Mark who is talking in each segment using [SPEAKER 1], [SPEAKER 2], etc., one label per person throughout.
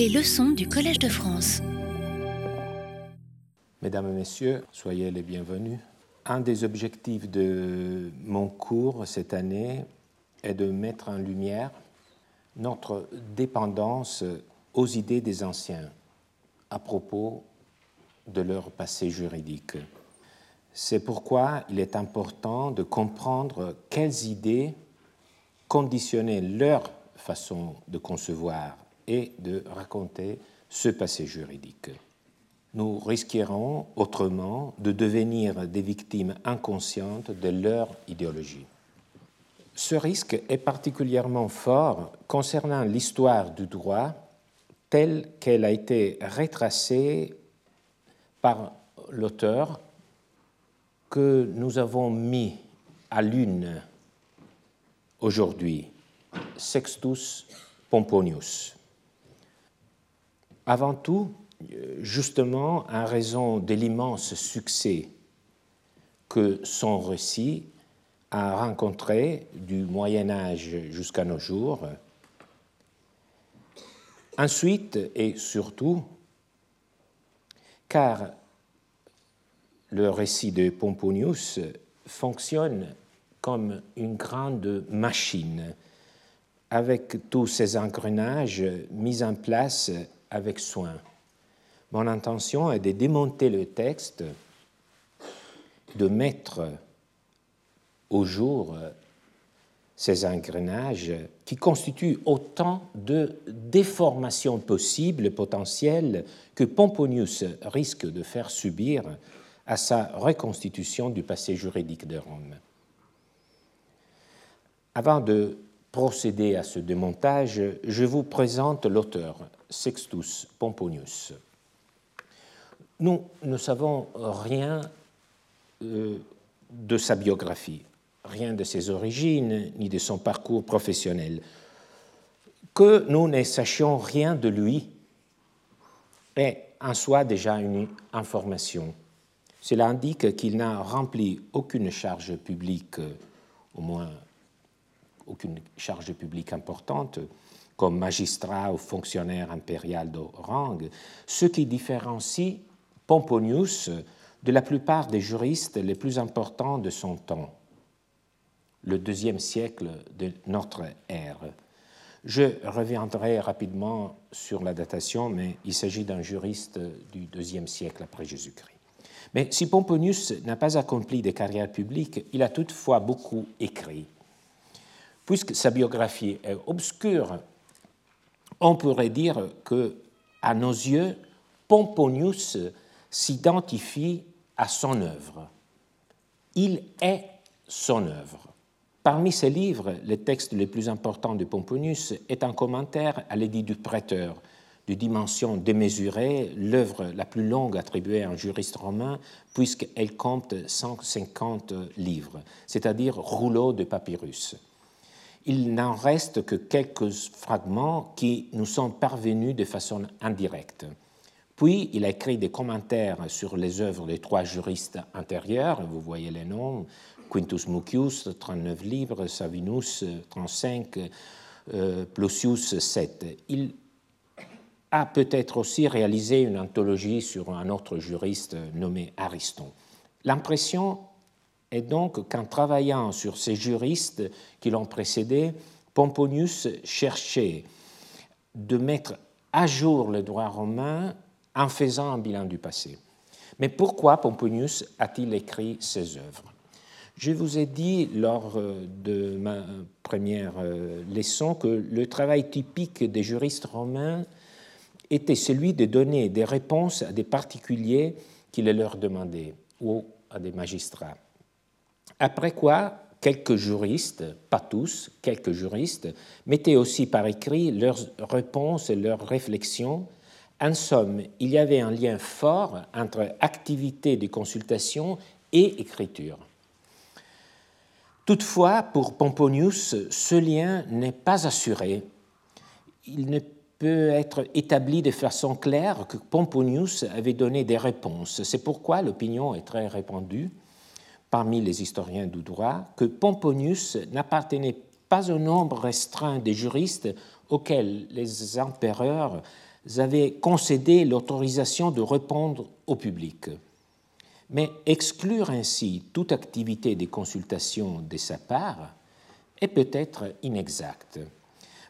[SPEAKER 1] Les leçons du Collège de France.
[SPEAKER 2] Mesdames et Messieurs, soyez les bienvenus. Un des objectifs de mon cours cette année est de mettre en lumière notre dépendance aux idées des anciens à propos de leur passé juridique. C'est pourquoi il est important de comprendre quelles idées conditionnaient leur façon de concevoir et de raconter ce passé juridique. Nous risquerons autrement de devenir des victimes inconscientes de leur idéologie. Ce risque est particulièrement fort concernant l'histoire du droit telle qu'elle a été retracée par l'auteur que nous avons mis à l'une aujourd'hui, Sextus Pomponius. Avant tout, justement, en raison de l'immense succès que son récit a rencontré du Moyen Âge jusqu'à nos jours. Ensuite et surtout, car le récit de Pomponius fonctionne comme une grande machine avec tous ces engrenages mis en place avec soin. Mon intention est de démonter le texte, de mettre au jour ces engrenages qui constituent autant de déformations possibles, potentielles, que Pomponius risque de faire subir à sa reconstitution du passé juridique de Rome. Avant de procéder à ce démontage, je vous présente l'auteur, Sextus Pomponius. Nous ne savons rien euh, de sa biographie, rien de ses origines ni de son parcours professionnel. Que nous ne sachions rien de lui est en soi déjà une information. Cela indique qu'il n'a rempli aucune charge publique, au moins aucune charge publique importante, comme magistrat ou fonctionnaire impérial de rang, ce qui différencie Pomponius de la plupart des juristes les plus importants de son temps, le deuxième siècle de notre ère. Je reviendrai rapidement sur la datation, mais il s'agit d'un juriste du deuxième siècle après Jésus-Christ. Mais si Pomponius n'a pas accompli des carrières publiques, il a toutefois beaucoup écrit. Puisque sa biographie est obscure, on pourrait dire que, à nos yeux, Pomponius s'identifie à son œuvre. Il est son œuvre. Parmi ses livres, le texte le plus important de Pomponius est un commentaire à l'édit du prêteur, de dimension démesurée, l'œuvre la plus longue attribuée à un juriste romain, puisqu'elle compte 150 livres, c'est-à-dire rouleaux de papyrus. Il n'en reste que quelques fragments qui nous sont parvenus de façon indirecte. Puis, il a écrit des commentaires sur les œuvres des trois juristes antérieurs, vous voyez les noms, Quintus Mucius, 39 livres, Savinus, 35, euh, Plusius, 7. Il a peut-être aussi réalisé une anthologie sur un autre juriste nommé Ariston. L'impression est donc qu'en travaillant sur ces juristes qui l'ont précédé, Pomponius cherchait de mettre à jour le droit romain en faisant un bilan du passé. Mais pourquoi Pomponius a-t-il écrit ses œuvres? Je vous ai dit lors euh, de ma première euh, leçon que le travail typique des juristes romains était celui de donner des réponses à des particuliers qui les leur demandaient ou à des magistrats. Après quoi, quelques juristes, pas tous, quelques juristes, mettaient aussi par écrit leurs réponses et leurs réflexions. En somme, il y avait un lien fort entre activité de consultation et écriture. Toutefois, pour Pomponius, ce lien n'est pas assuré. Il ne peut être établi de façon claire que Pomponius avait donné des réponses. C'est pourquoi l'opinion est très répandue parmi les historiens du droit que Pomponius n'appartenait pas au nombre restreint des juristes auxquels les empereurs avaient concédé l'autorisation de répondre au public. Mais exclure ainsi toute activité de consultation de sa part est peut-être inexact.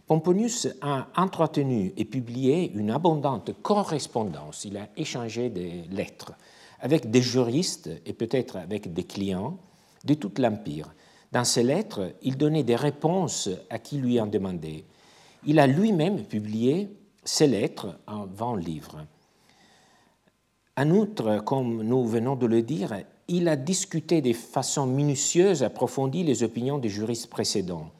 [SPEAKER 2] Pomponius a entretenu et publié une abondante correspondance, il a échangé des lettres avec des juristes et peut-être avec des clients de tout l'Empire. Dans ces lettres, il donnait des réponses à qui lui en demandait. Il a lui-même publié ces lettres en 20 livres. En outre, comme nous venons de le dire, il a discuté de façon minutieuse, approfondie les opinions des juristes précédents,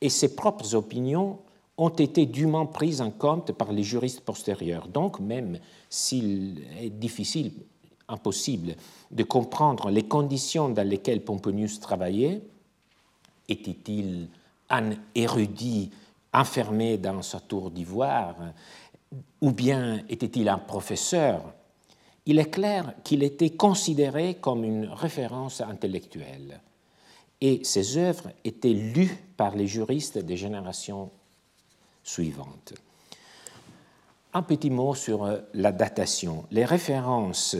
[SPEAKER 2] et ses propres opinions ont été dûment prises en compte par les juristes postérieurs. Donc, même s'il est difficile, impossible, de comprendre les conditions dans lesquelles Pomponius travaillait, était-il un érudit enfermé dans sa tour d'ivoire, ou bien était-il un professeur? Il est clair qu'il était considéré comme une référence intellectuelle et ses œuvres étaient lues par les juristes des générations suivantes. Un petit mot sur la datation. Les références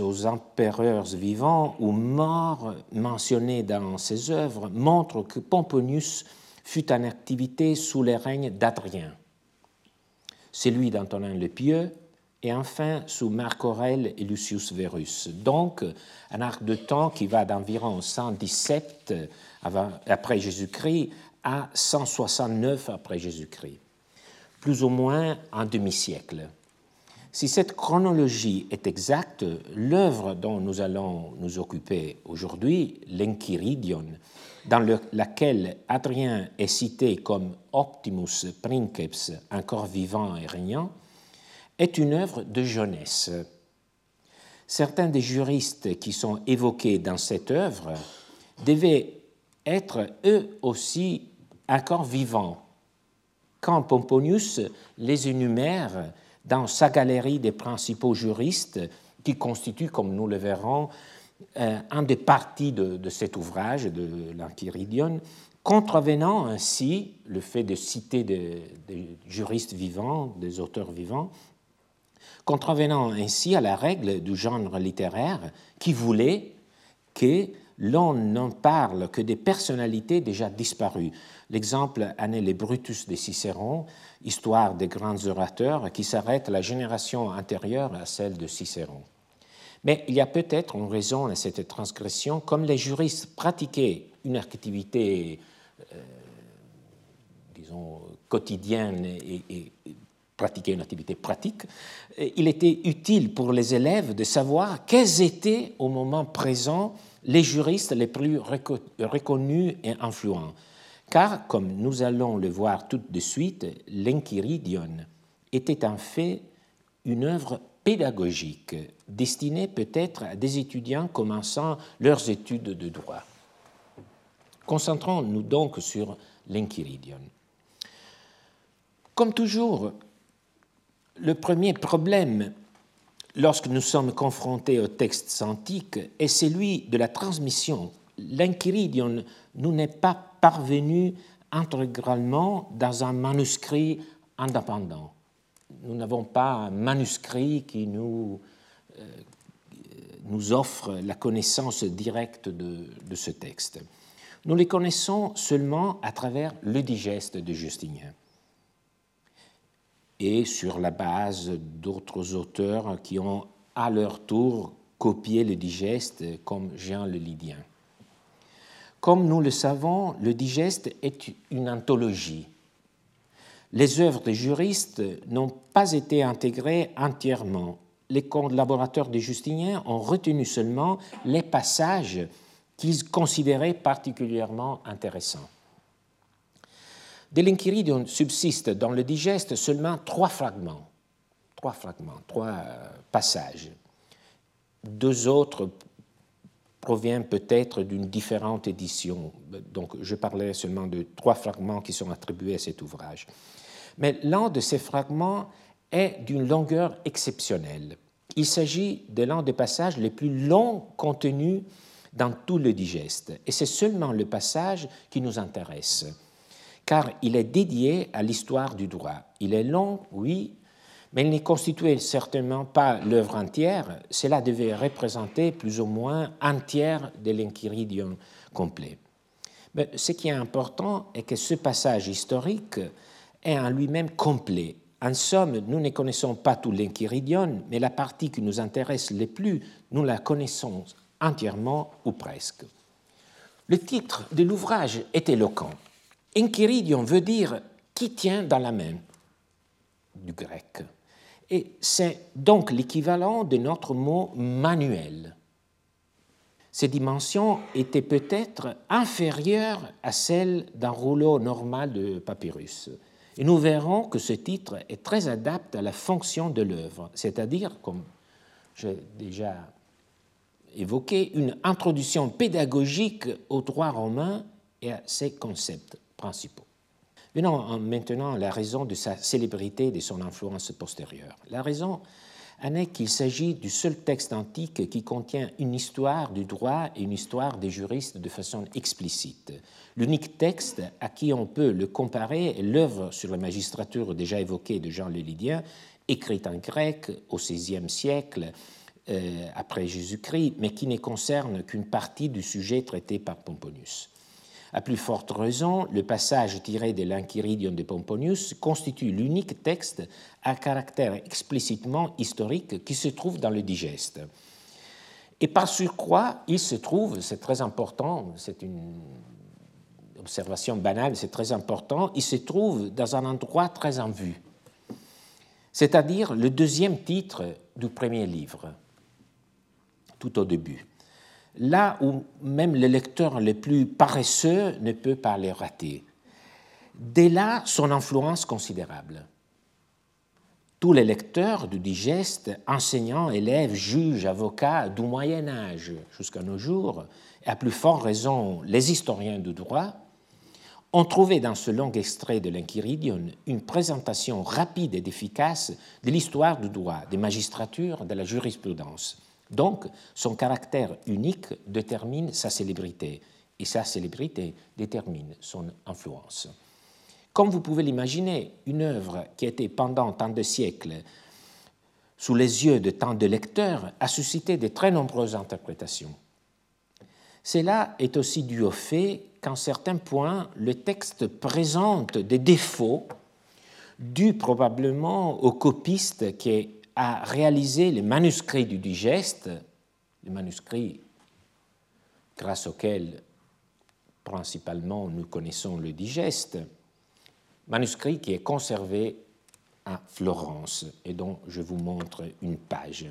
[SPEAKER 2] aux empereurs vivants ou morts mentionnées dans ses œuvres montrent que Pomponius fut en activité sous les règnes d'Adrien, celui d'Antonin le Pieux, et enfin sous Marc Aurèle et Lucius Verus. Donc, un arc de temps qui va d'environ 117 après Jésus-Christ à 169 après Jésus-Christ, plus ou moins un demi-siècle. Si cette chronologie est exacte, l'œuvre dont nous allons nous occuper aujourd'hui, l'Enchiridion, dans laquelle Adrien est cité comme Optimus Princeps, encore vivant et régnant, est une œuvre de jeunesse. Certains des juristes qui sont évoqués dans cette œuvre devaient être eux aussi encore vivants quand Pomponius les énumère dans sa galerie des principaux juristes qui constitue, comme nous le verrons, euh, un des parties de, cet ouvrage de l'Enchiridion, contrevenant ainsi le fait de citer des juristes vivants, des auteurs vivants, contrevenant ainsi à la règle du genre littéraire qui voulait que l'on n'en parle que des personnalités déjà disparues. L'exemple en est le Brutus de Cicéron, histoire des grands orateurs qui s'arrête la génération antérieure à celle de Cicéron. Mais il y a peut-être une raison à cette transgression, comme les juristes pratiquaient une activité, euh, disons, quotidienne et, et pratiquer une activité pratique, il était utile pour les élèves de savoir quels étaient au moment présent les juristes les plus reconnus et influents. Car, comme nous allons le voir tout de suite, l'Enchiridion était en fait une œuvre pédagogique destinée peut-être à des étudiants commençant leurs études de droit. Concentrons-nous donc sur l'Enchiridion. Comme toujours, le premier problème lorsque nous sommes confrontés aux textes antiques est celui de la transmission. L'Enchiridion nous n'est pas parvenu intégralement dans un manuscrit indépendant. Nous n'avons pas un manuscrit qui nous, euh, nous offre la connaissance directe de, de, ce texte. Nous les connaissons seulement à travers le digeste de Justinien et sur la base d'autres auteurs qui ont à leur tour copié le digeste comme Jean le Lydien. Comme nous le savons, le digeste est une anthologie. Les œuvres des juristes n'ont pas été intégrées entièrement. Les collaborateurs des Justiniens ont retenu seulement les passages qu'ils considéraient particulièrement intéressants. De l'Enchiridion subsiste dans le digeste seulement trois fragments, trois fragments, trois euh, passages. Deux autres proviennent peut-être d'une différente édition. Donc, je parlais seulement de trois fragments qui sont attribués à cet ouvrage. Mais l'un de ces fragments est d'une longueur exceptionnelle. Il s'agit de l'un des passages les plus longs contenus dans tout le digeste. Et c'est seulement le passage qui nous intéresse car il est dédié à l'histoire du droit. Il est long, oui, mais il ne constituait certainement pas l'œuvre entière, cela devait représenter plus ou moins un tiers de l'Enchiridion complet. Mais ce qui est important est que ce passage historique est en lui-même complet. En somme, nous ne connaissons pas tout l'Enchiridion, mais la partie qui nous intéresse le plus, nous la connaissons entièrement ou presque. Le titre de l'ouvrage est éloquent. Enchiridion veut dire qui tient dans la main du grec. Et c'est donc l'équivalent de notre mot manuel. Ces dimensions étaient peut-être inférieures à celles d'un rouleau normal de papyrus. Et nous verrons que ce titre est très adapté à la fonction de l'œuvre, c'est-à-dire, comme j'ai déjà évoqué, une introduction pédagogique au droit romain et à ses concepts principaux. Maintenant la raison de sa célébrité et de son influence postérieure. La raison en est qu'il s'agit du seul texte antique qui contient une histoire du droit et une histoire des juristes de façon explicite. L'unique texte à qui on peut le comparer est l'œuvre sur la magistrature déjà évoquée de Jean le Lydien, écrite en grec au XVIe siècle euh, après Jésus-Christ, mais qui ne concerne qu'une partie du sujet traité par Pomponius. À plus forte raison, le passage tiré de l'Inquiridion de Pomponius constitue l'unique texte à caractère explicitement historique qui se trouve dans le digeste. Et par surcroît, il se trouve, c'est très important, c'est une observation banale, c'est très important, il se trouve dans un endroit très en vue, c'est-à-dire le deuxième titre du premier livre, tout au début là où même le lecteur le plus paresseux ne peut pas les rater. Dès là, son influence considérable. Tous les lecteurs du digeste, enseignants, élèves, juges, avocats du Moyen Âge jusqu'à nos jours, et à plus forte raison les historiens du droit, ont trouvé dans ce long extrait de l'Inquiridion une présentation rapide et efficace de l'histoire du droit, des magistratures, de la jurisprudence donc, son caractère unique détermine sa célébrité, et sa célébrité détermine son influence. Comme vous pouvez l'imaginer, une œuvre qui a été pendant tant de siècles sous les yeux de tant de lecteurs a suscité de très nombreuses interprétations. Cela est aussi dû au fait qu'en certains points, le texte présente des défauts dus probablement au copiste qui a réalisé les manuscrits du digeste, les manuscrits grâce auxquels principalement nous connaissons le digeste, manuscrit qui est conservé à Florence et dont je vous montre une page.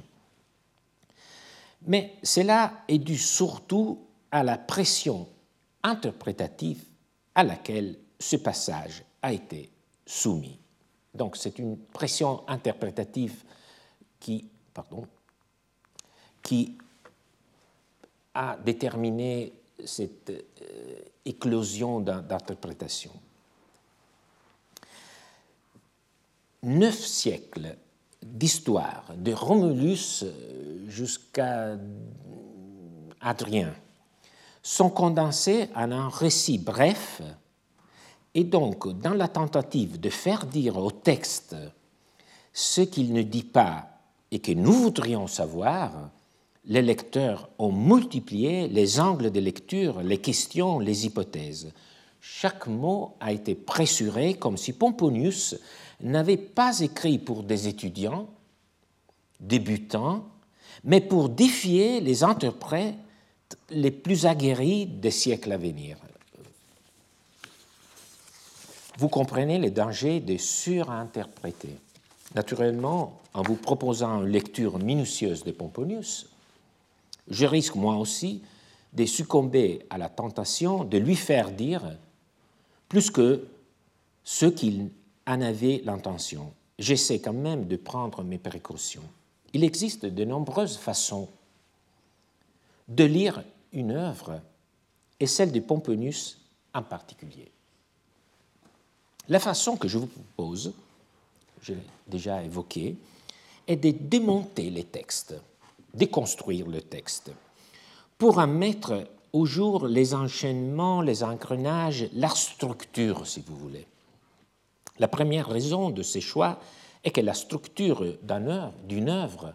[SPEAKER 2] Mais cela est dû surtout à la pression interprétative à laquelle ce passage a été soumis. Donc c'est une pression interprétative qui, pardon, qui a déterminé cette euh, éclosion d'interprétation. Neuf siècles d'histoire, de Romulus jusqu'à Adrien, sont condensés en un récit bref et donc dans la tentative de faire dire au texte ce qu'il ne dit pas et que nous voudrions savoir, les lecteurs ont multiplié les angles de lecture, les questions, les hypothèses. Chaque mot a été pressuré comme si Pomponius n'avait pas écrit pour des étudiants débutants, mais pour défier les interprètes les plus aguerris des siècles à venir. Vous comprenez les dangers de surinterpréter. Naturellement, en vous proposant une lecture minutieuse de Pomponius, je risque moi aussi de succomber à la tentation de lui faire dire plus que ce qu'il en avait l'intention. J'essaie quand même de prendre mes précautions. Il existe de nombreuses façons de lire une œuvre, et celle de Pomponius en particulier. La façon que je vous propose, je l'ai déjà évoqué, est de démonter les textes, déconstruire le texte, pour en mettre au jour les enchaînements, les engrenages, la structure, si vous voulez. La première raison de ces choix est que la structure d'une œuvre,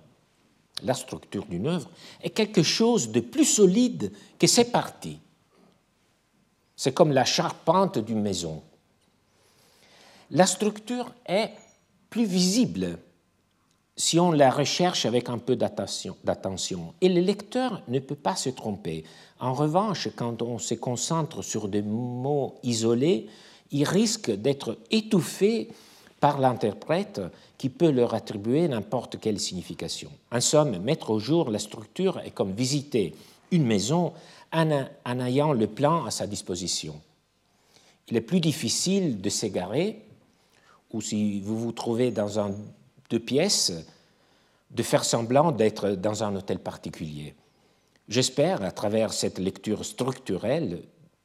[SPEAKER 2] la structure d'une œuvre, est quelque chose de plus solide que ses parties. C'est comme la charpente d'une maison. La structure est plus visible si on la recherche avec un peu d'attention. Et le lecteur ne peut pas se tromper. En revanche, quand on se concentre sur des mots isolés, il risque d'être étouffé par l'interprète qui peut leur attribuer n'importe quelle signification. En somme, mettre au jour la structure est comme visiter une maison en ayant le plan à sa disposition. Il est plus difficile de s'égarer, ou si vous vous trouvez dans un deux pièces, de faire semblant d'être dans un hôtel particulier. J'espère, à travers cette lecture structurelle,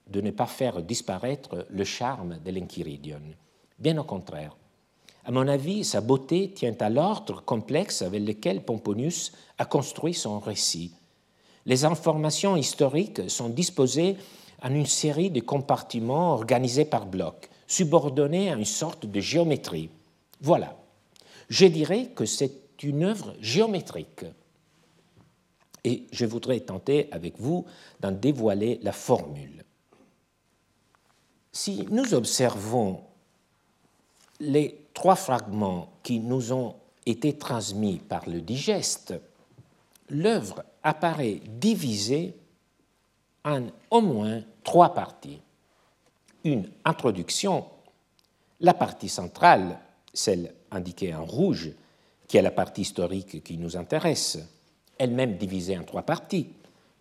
[SPEAKER 2] de ne pas faire disparaître le charme de l'Enchiridion. Bien au contraire. À mon avis, sa beauté tient à l'ordre complexe avec lequel Pomponius a construit son récit. Les informations historiques sont disposées en une série de compartiments organisés par blocs, subordonnés à une sorte de géométrie. Voilà. Je dirais que c'est une œuvre géométrique. Et je voudrais tenter avec vous d'en dévoiler la formule. Si nous observons les trois fragments qui nous ont été transmis par le digeste, l'œuvre apparaît divisée en au moins trois parties. Une introduction, la partie centrale, celle indiquée en rouge, qui est la partie historique qui nous intéresse, elle-même divisée en trois parties,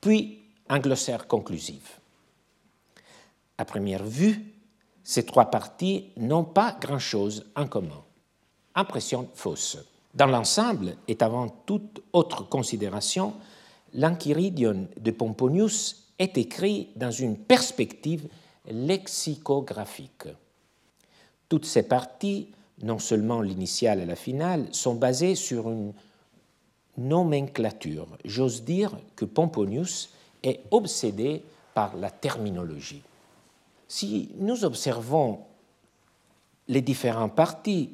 [SPEAKER 2] puis un glossaire conclusif. À première vue, ces trois parties n'ont pas grand-chose en commun. Impression fausse. Dans l'ensemble, et avant toute autre considération, l'Enchiridion de Pomponius est écrit dans une perspective lexicographique. Toutes ces parties non seulement l'initiale et la finale, sont basées sur une nomenclature. J'ose dire que Pomponius est obsédé par la terminologie. Si nous observons les différents parties,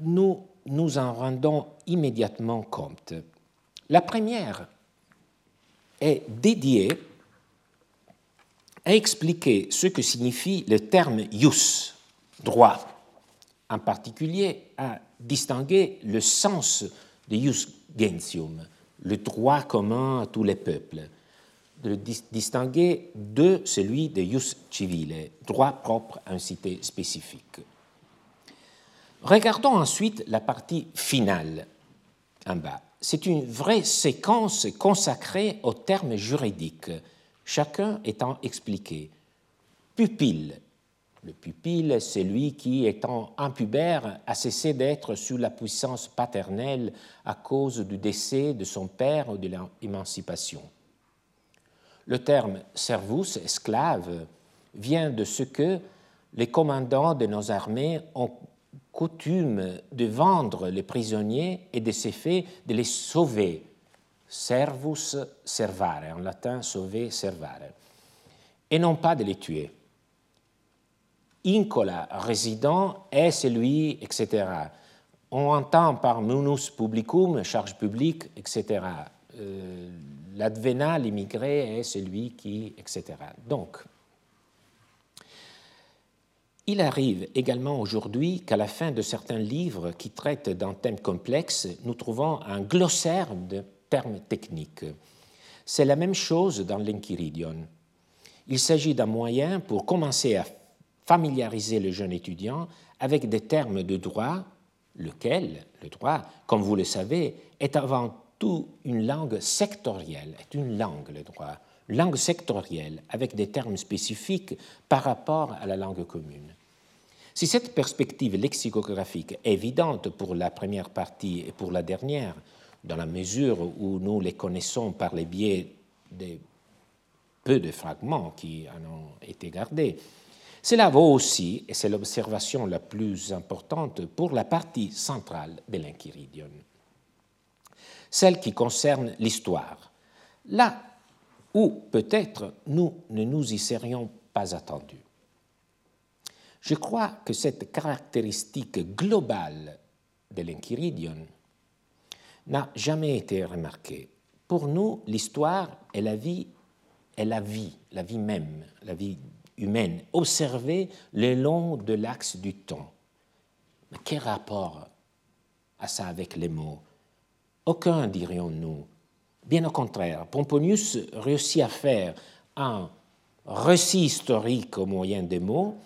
[SPEAKER 2] nous nous en rendons immédiatement compte. La première est dédiée à expliquer ce que signifie le terme ius, droit, en particulier à distinguer le sens de jus gentium, le droit commun à tous les peuples, de le distinguer de celui de jus civile, droit propre à une cité spécifique. Regardons ensuite la partie finale en bas. C'est une vraie séquence consacrée aux termes juridiques, chacun étant expliqué. Pupille, le pupille, c'est lui qui, étant impubère, a cessé d'être sous la puissance paternelle à cause du décès de son père ou de l'émancipation. Le terme servus, esclave, vient de ce que les commandants de nos armées ont coutume de vendre les prisonniers et de ces faits de les sauver. Servus servare, en latin sauver servare, et non pas de les tuer incola, résident, est celui, etc. On entend par munus publicum, charge publique, etc. Euh, L'advena, l'immigré, est celui qui, etc. Donc, il arrive également aujourd'hui qu'à la fin de certains livres qui traitent d'un thème complexe, nous trouvons un glossaire de C'est la même chose dans l'Enchiridion. Il s'agit d'un moyen pour commencer à familiariser le jeune étudiant avec des termes de droit, lequel, le droit, comme vous le savez, est avant tout une langue sectorielle, est une langue, le droit, langue sectorielle, avec des termes spécifiques par rapport à la langue commune. Si cette perspective lexicographique est évidente pour la première partie et pour la dernière, dans la mesure où nous les connaissons par les biais des peu de fragments qui en ont été gardés, cela vaut aussi, et c'est l'observation la plus importante, pour la partie centrale de l'Inquiridion, celle qui concerne l'histoire, là où peut-être nous ne nous y serions pas attendus. Je crois que cette caractéristique globale de l'Enchiridion, n'a jamais été remarqué. Pour nous, l'histoire est la vie, est la vie, la vie même, la vie humaine, observée le long de l'axe du temps. Mais quel rapport à ça avec les mots? Aucun, dirions-nous. Bien au contraire, Pomponius réussit à faire un récit historique au moyen des mots,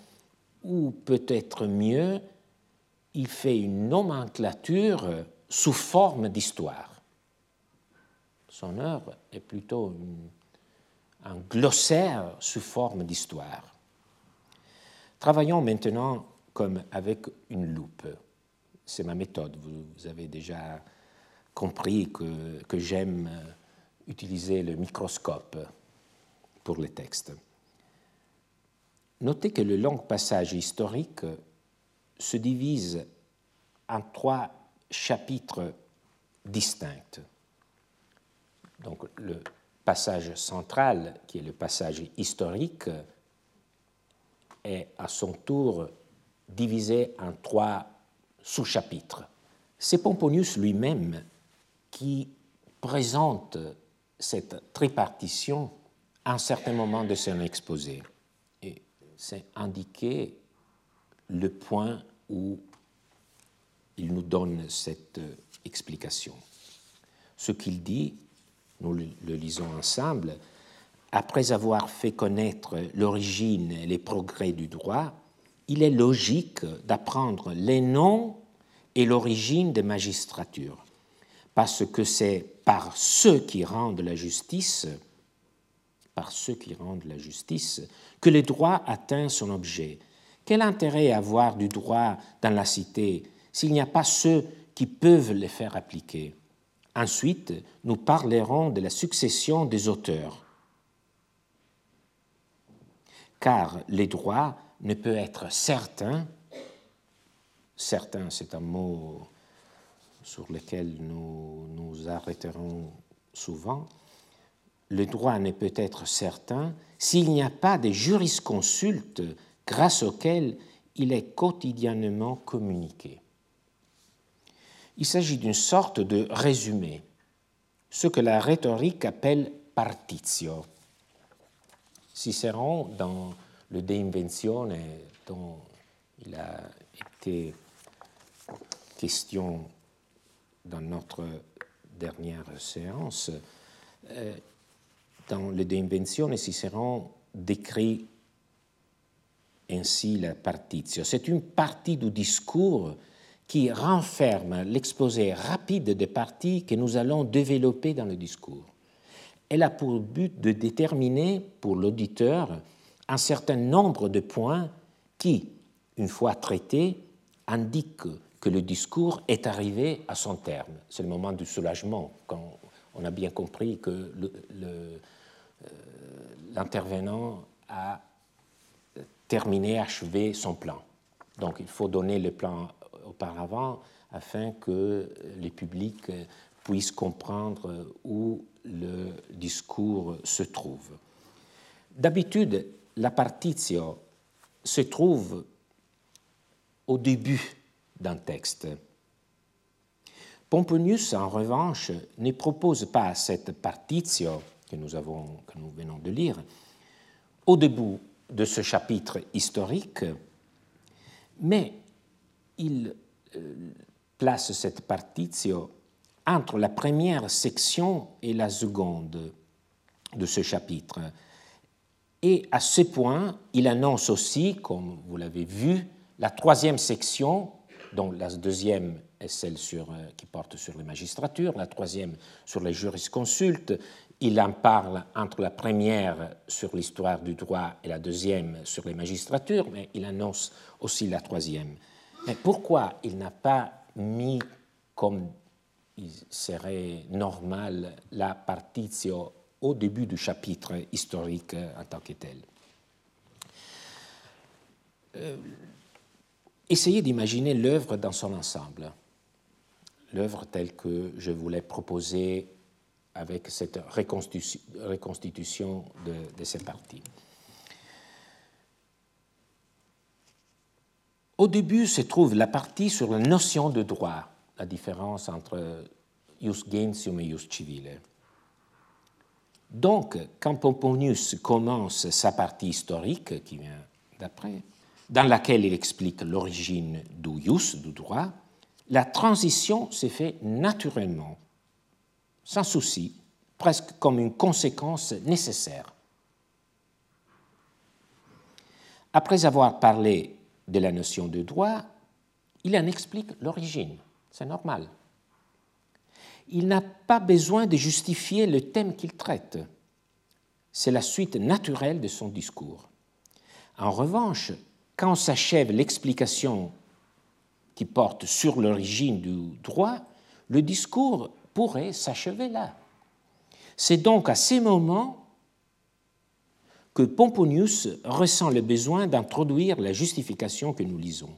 [SPEAKER 2] ou peut-être mieux, il fait une nomenclature sous forme d'histoire. Son œuvre est plutôt un glossaire sous forme d'histoire. Travaillons maintenant comme avec une loupe. C'est ma méthode. Vous, avez déjà compris que, que j'aime utiliser le microscope pour les textes. Notez que le long passage historique se divise en trois chapitres distincts. Donc le passage central, qui est le passage historique, est à son tour divisé en trois sous-chapitres. C'est Pomponius lui-même qui présente cette tripartition à un certain moment de son exposé. Et c'est indiqué le point où il nous donne cette explication. Ce qu'il dit, nous le lisons ensemble, après avoir fait connaître l'origine et les progrès du droit, il est logique d'apprendre les noms et l'origine des magistratures, parce que c'est par ceux qui rendent la justice, par ceux qui rendent la justice, que le droit atteint son objet. Quel intérêt avoir du droit dans la cité s'il n'y a pas ceux qui peuvent les faire appliquer Ensuite, nous parlerons de la succession des auteurs. Car les droits ne peut être certain, certain c'est un mot sur lequel nous nous arrêterons souvent, le droit ne peut être certain s'il n'y a pas de jurisconsultes grâce auxquels il est quotidiennement communiqué. Il s'agit d'une sorte de résumé, ce que la rhétorique appelle partitio. Cicéron, dans le De Inventione dont il a été question dans notre dernière séance, euh, dans le De Inventione, Cicéron décrit ainsi la partitio. C'est une partie du discours qui renferme l'exposé rapide des parties que nous allons développer dans le discours. Elle a pour but de déterminer pour l'auditeur un certain nombre de points qui, une fois traités, indiquent que le discours est arrivé à son terme. C'est le moment du soulagement, quand on a bien compris que euh, l'intervenant a terminé, achevé son plan. Donc il faut donner le plan auparavant afin que les publics puissent comprendre où le discours se trouve. D'habitude, la partitio se trouve au début d'un texte. Pomponius, en revanche, ne propose pas cette partitio que nous, que nous venons de lire au début de ce chapitre historique, mais il euh, place cette partitio entre la première section et la seconde de ce chapitre. Et à ce point, il annonce aussi, comme vous l'avez vu, la troisième section, dont la deuxième est celle euh, qui porte sur les magistratures, la troisième sur les jurisconsultes. Il en parle entre la première sur l'histoire du droit et la deuxième sur les magistratures, mais il annonce aussi la troisième. Mais pourquoi il n'a pas mis comme il serait normal la partitio au début du chapitre historique en tant que tel? Euh, essayez d'imaginer l'œuvre dans son ensemble, l'œuvre telle que je voulais proposer avec cette reconstitution de, de ces parties. Au début se trouve la partie sur la notion de droit, la différence entre ius gentium et ius civile. Donc, quand Pomponius commence sa partie historique, qui vient d'après, dans laquelle il explique l'origine du ius, du droit, la transition s'est faite naturellement, sans souci, presque comme une conséquence nécessaire. Après avoir parlé de la notion de droit, il en explique l'origine. C'est normal. Il n'a pas besoin de justifier le thème qu'il traite. C'est la suite naturelle de son discours. En revanche, quand s'achève l'explication qui porte sur l'origine du droit, le discours pourrait s'achever là. C'est donc à ces moments que Pomponius ressent le besoin d'introduire la justification que nous lisons.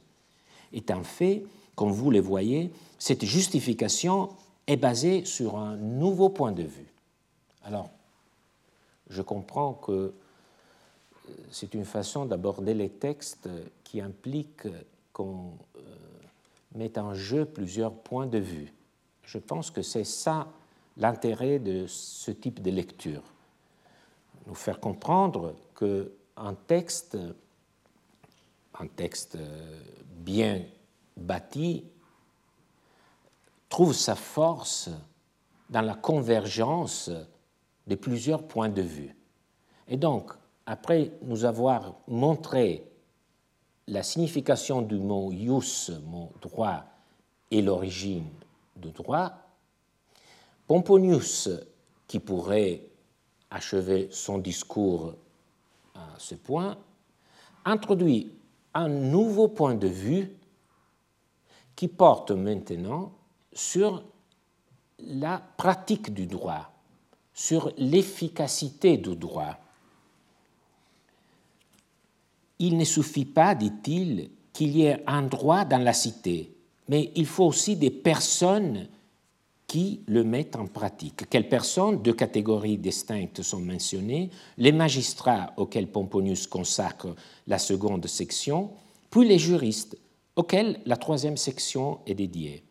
[SPEAKER 2] Et en fait, comme vous le voyez, cette justification est basée sur un nouveau point de vue. Alors, je comprends que c'est une façon d'aborder les textes qui implique qu'on euh, mette en jeu plusieurs points de vue. Je pense que c'est ça l'intérêt de ce type de lecture. Nous faire comprendre qu'un texte, un texte bien bâti, trouve sa force dans la convergence de plusieurs points de vue. Et donc, après nous avoir montré la signification du mot ius, mot droit, et l'origine du droit, Pomponius, qui pourrait achever son discours à ce point, introduit un nouveau point de vue qui porte maintenant sur la pratique du droit, sur l'efficacité du droit. Il ne suffit pas, dit-il, qu'il y ait un droit dans la cité, mais il faut aussi des personnes qui le mettent en pratique. Quelles personnes Deux catégories distinctes sont mentionnées? Les magistrats auxquels Pomponius consacre la seconde section, puis les juristes auxquels la troisième section est dédiée.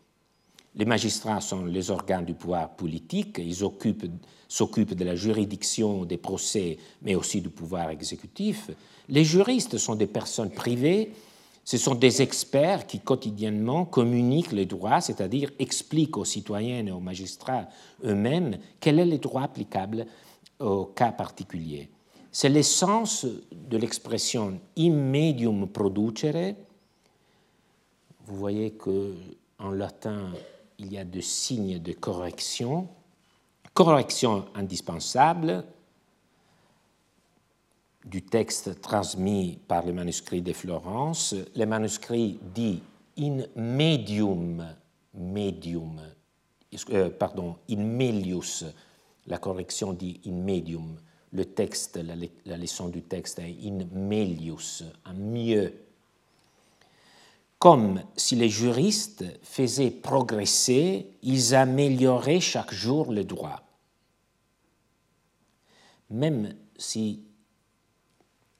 [SPEAKER 2] Les magistrats sont les organes du pouvoir politique, ils s'occupent de la juridiction des procès, mais aussi du pouvoir exécutif. Les juristes sont des personnes privées, ce sont des experts qui quotidiennement communiquent les droits, c'est-à-dire expliquent aux citoyens et aux magistrats eux-mêmes quel est le droit applicable au cas particulier. C'est l'essence de l'expression immedium producere. Vous voyez que en latin, il y a deux signes de correction. Correction indispensable du texte transmis par les manuscrits de Florence. Les manuscrits dit in medium, medium, euh, pardon, in melius, la correction dit in medium. Le texte, la, la leçon du texte est in melius, un mieux comme si les juristes faisaient progresser, ils amélioraient chaque jour le droit. Même si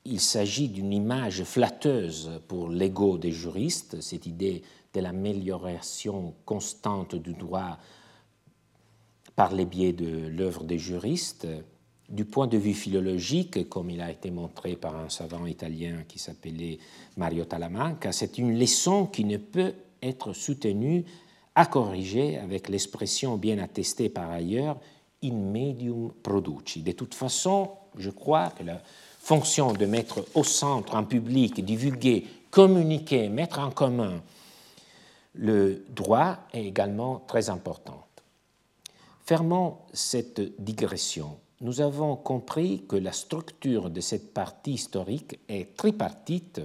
[SPEAKER 2] il s'agit d'une image flatteuse pour l'ego des juristes, cette idée de l'amélioration constante du droit par les biais de l'œuvre des juristes, du point de vue philologique, comme il a été montré par un savant italien qui s'appelait Mario Talamanca, c'est une leçon qui ne peut être soutenue à corriger avec l'expression bien attestée par ailleurs in medium produci. De toute façon, je crois que la fonction de mettre au centre un public, divulguer, communiquer, mettre en commun le droit est également très importante. Fermons cette digression nous avons compris que la structure de cette partie historique est tripartite,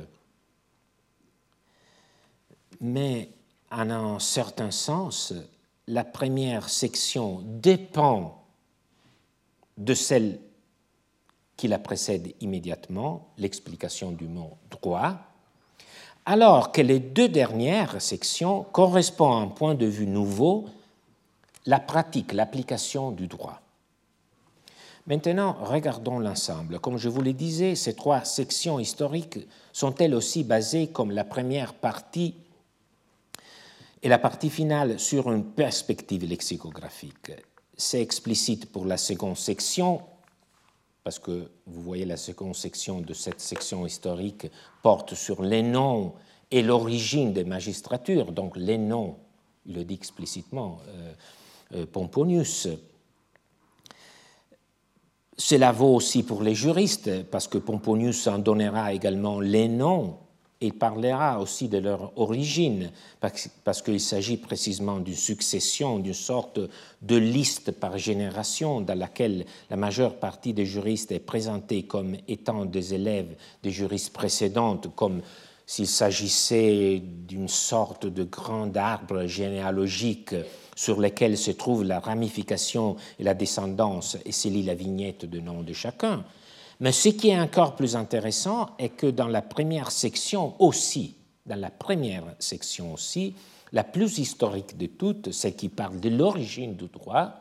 [SPEAKER 2] mais en un certain sens, la première section dépend de celle qui la précède immédiatement, l'explication du mot droit, alors que les deux dernières sections correspondent à un point de vue nouveau, la pratique, l'application du droit. Maintenant, regardons l'ensemble. Comme je vous le disais, ces trois sections historiques sont elles aussi basées comme la première partie et la partie finale sur une perspective lexicographique. C'est explicite pour la seconde section, parce que vous voyez la seconde section de cette section historique porte sur les noms et l'origine des magistratures, donc les noms, il le dit explicitement, euh, euh, Pomponius. Cela vaut aussi pour les juristes, parce que Pomponius en donnera également les noms il parlera aussi de leur origine, parce qu'il s'agit précisément d'une succession, d'une sorte de liste par génération dans laquelle la majeure partie des juristes est présentée comme étant des élèves des juristes précédentes, comme s'il s'agissait d'une sorte de grand arbre généalogique sur lequel se trouve la ramification et la descendance, et c'est la vignette de nom de chacun. Mais ce qui est encore plus intéressant est que dans la première section aussi, dans la première section aussi, la plus historique de toutes, celle qui parle de l'origine du droit,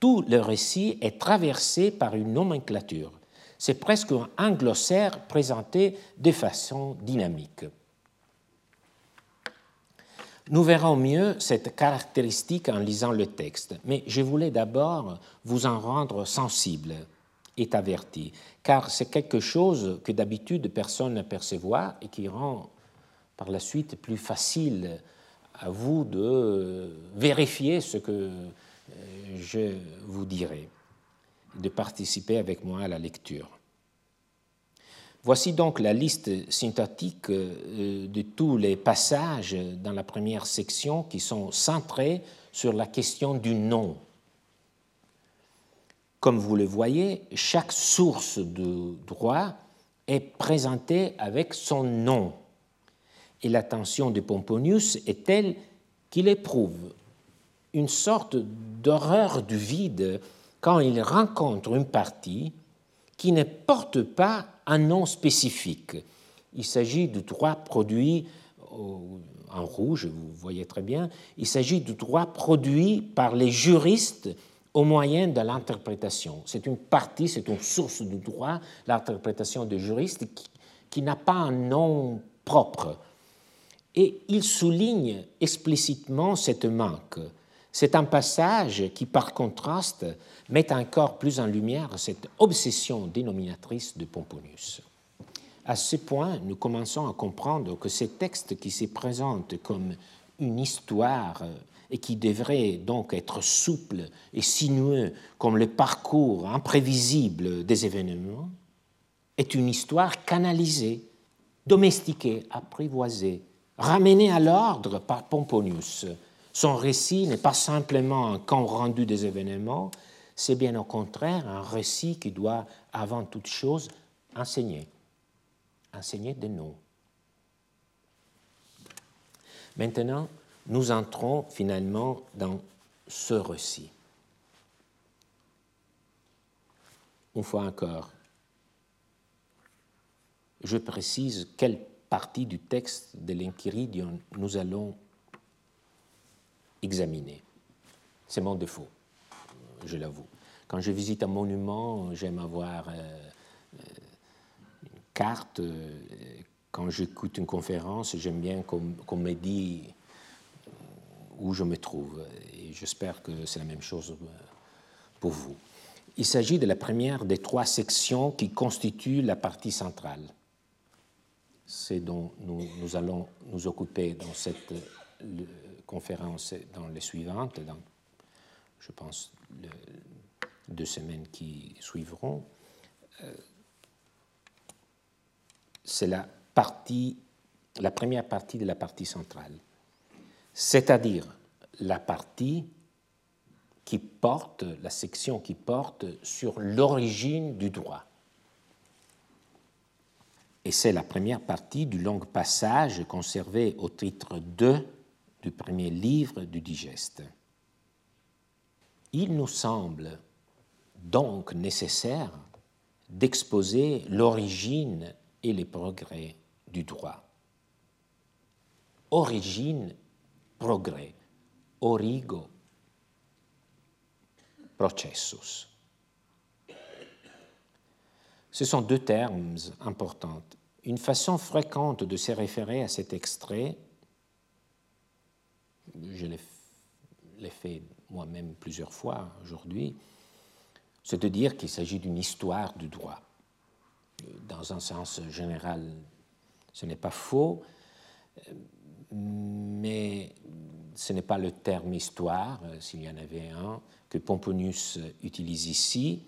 [SPEAKER 2] tout le récit est traversé par une nomenclature. C'est presque un glossaire présenté de façon dynamique. Nous verrons mieux cette caractéristique en lisant le texte, mais je voulais d'abord vous en rendre sensible est averti, car c'est quelque chose que d'habitude personne ne percevoir et qui rend par la suite plus facile à vous de vérifier ce que euh, je vous dirai, de participer avec moi à la lecture. Voici donc la liste synthétique euh, de tous les passages dans la première section qui sont centrés sur la question du nom comme vous le voyez, chaque source de droit est présentée avec son nom. Et l'attention de Pomponius est telle qu'il éprouve une sorte d'horreur du vide quand il rencontre une partie qui ne porte pas un nom spécifique. Il s'agit du droit produit en rouge, vous voyez très bien, il s'agit du droit produit par les juristes au moyen de l'interprétation. C'est une partie, c'est une source du droit, l'interprétation des juristes, qui, n'a pas un nom propre. Et il souligne explicitement cette manque. C'est un passage qui, par contraste, met encore plus en lumière cette obsession dénominatrice de Pomponius. À ce point, nous commençons à comprendre que ces textes qui se présentent comme une histoire et qui devrait donc être souple et sinueux comme le parcours imprévisible des événements, est une histoire canalisée, domestiquée, apprivoisée, ramenée à l'ordre par Pomponius. Son récit n'est pas simplement un compte rendu des événements, c'est bien au contraire un récit qui doit, avant toute chose, enseigner, enseigner des noms. Maintenant, nous entrons finalement dans ce récit. Une fois encore, je précise quelle partie du texte de l'Enchiridion nous allons examiner. C'est mon défaut, je l'avoue. Quand je visite un monument, j'aime avoir euh, euh, une carte. Quand j'écoute une conférence, j'aime bien qu'on me dise où je me trouve. Et j'espère que c'est la même chose euh, pour vous. Il s'agit de la première des trois sections qui constituent la partie centrale. C'est dont nous, allons nous occuper dans cette conférence et dans les suivantes, dans, je pense, les deux semaines qui suivront. Euh, c'est la la première partie de la partie centrale c'est-à-dire la partie qui porte, la section qui porte sur l'origine du droit. Et c'est la première partie du long passage conservé au titre 2 du premier livre du digeste. Il nous semble donc nécessaire d'exposer l'origine et les progrès du droit. Origine progrès, origo, processus. Ce sont deux termes importants. Une façon fréquente de se référer à cet extrait je l'ai fait moi-même plusieurs fois aujourd'hui, c'est de dire qu'il s'agit d'une histoire du droit. Dans un sens général, ce n'est pas faux, mais ce n'est pas le terme histoire, s'il y en avait un, que Pomponius utilise ici,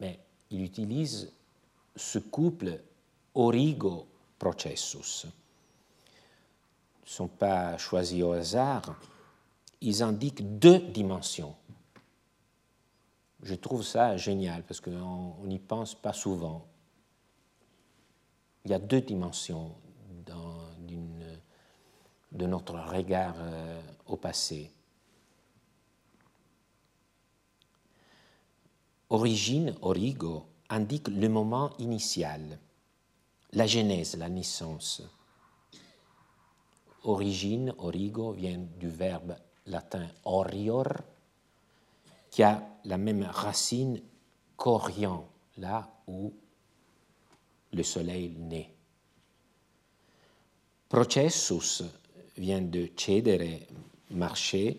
[SPEAKER 2] mais il utilise ce couple origo processus. Ils ne sont pas choisis au hasard, ils indiquent deux dimensions. Je trouve ça génial parce qu'on n'y pense pas souvent. Il y a deux dimensions de notre regard euh, au passé. Origine, origo, indique le moment initial, la genèse, la naissance. Origine, origo, vient du verbe latin orior, qui a la même racine qu'orient, là où le soleil naît. Processus vient de cedere, marcher,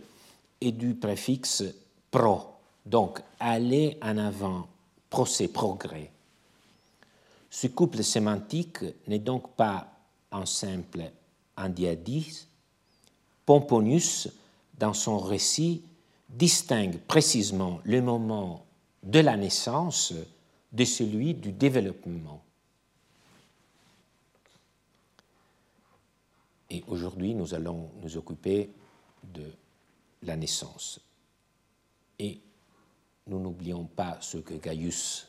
[SPEAKER 2] et du préfixe pro, donc aller en avant, procès, progrès. Ce couple sémantique n'est donc pas un simple indiadis. Pomponius, dans son récit, distingue précisément le moment de la naissance de celui du développement. Et aujourd'hui, nous allons nous occuper de la naissance. Et nous n'oublions pas ce que Gaius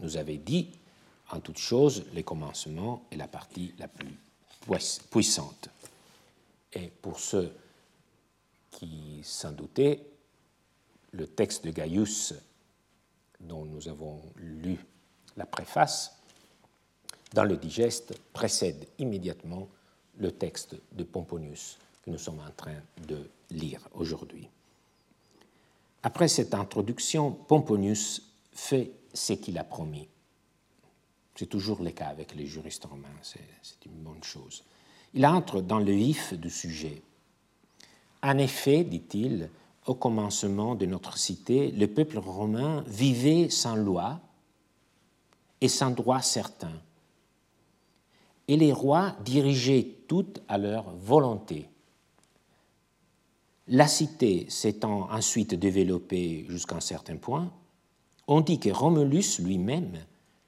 [SPEAKER 2] nous avait dit, en toute chose, les commencements est la partie la plus puissante. Et pour ceux qui s'en doutaient, le texte de Gaius, dont nous avons lu la préface, dans le digeste, précède immédiatement le texte de Pomponius que nous sommes en train de lire aujourd'hui. Après cette introduction, Pomponius fait ce qu'il a promis. C'est toujours le cas avec les juristes romains, c'est une bonne chose. Il entre dans le vif du sujet. En effet, dit-il, au commencement de notre cité, le peuple romain vivait sans loi et sans droit certain et les rois dirigeaient toutes à leur volonté. La cité s'étant ensuite développée jusqu'à un certain point, on dit que Romulus lui-même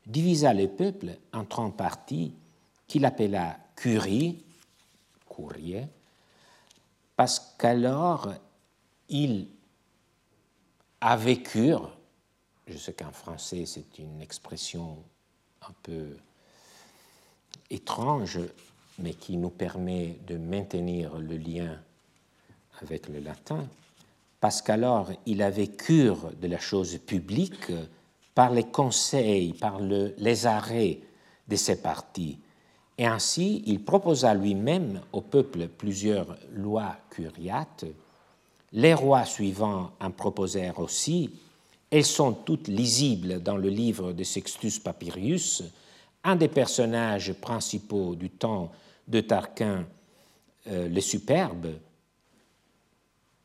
[SPEAKER 2] divisa le peuple en trois parties qu'il appela curie, courrier, parce qu'alors il a vécu, je sais qu'en français c'est une expression un peu étrange, mais qui nous permet de maintenir le lien avec le latin, parce qu'alors il avait cure de la chose publique par les conseils, par les arrêts de ses partis. Et ainsi, il proposa lui-même au peuple plusieurs lois curiates. Les rois suivants en proposèrent aussi. Elles sont toutes lisibles dans le livre de Sextus Papyrus, un des personnages principaux du temps de Tarquin euh, le Superbe,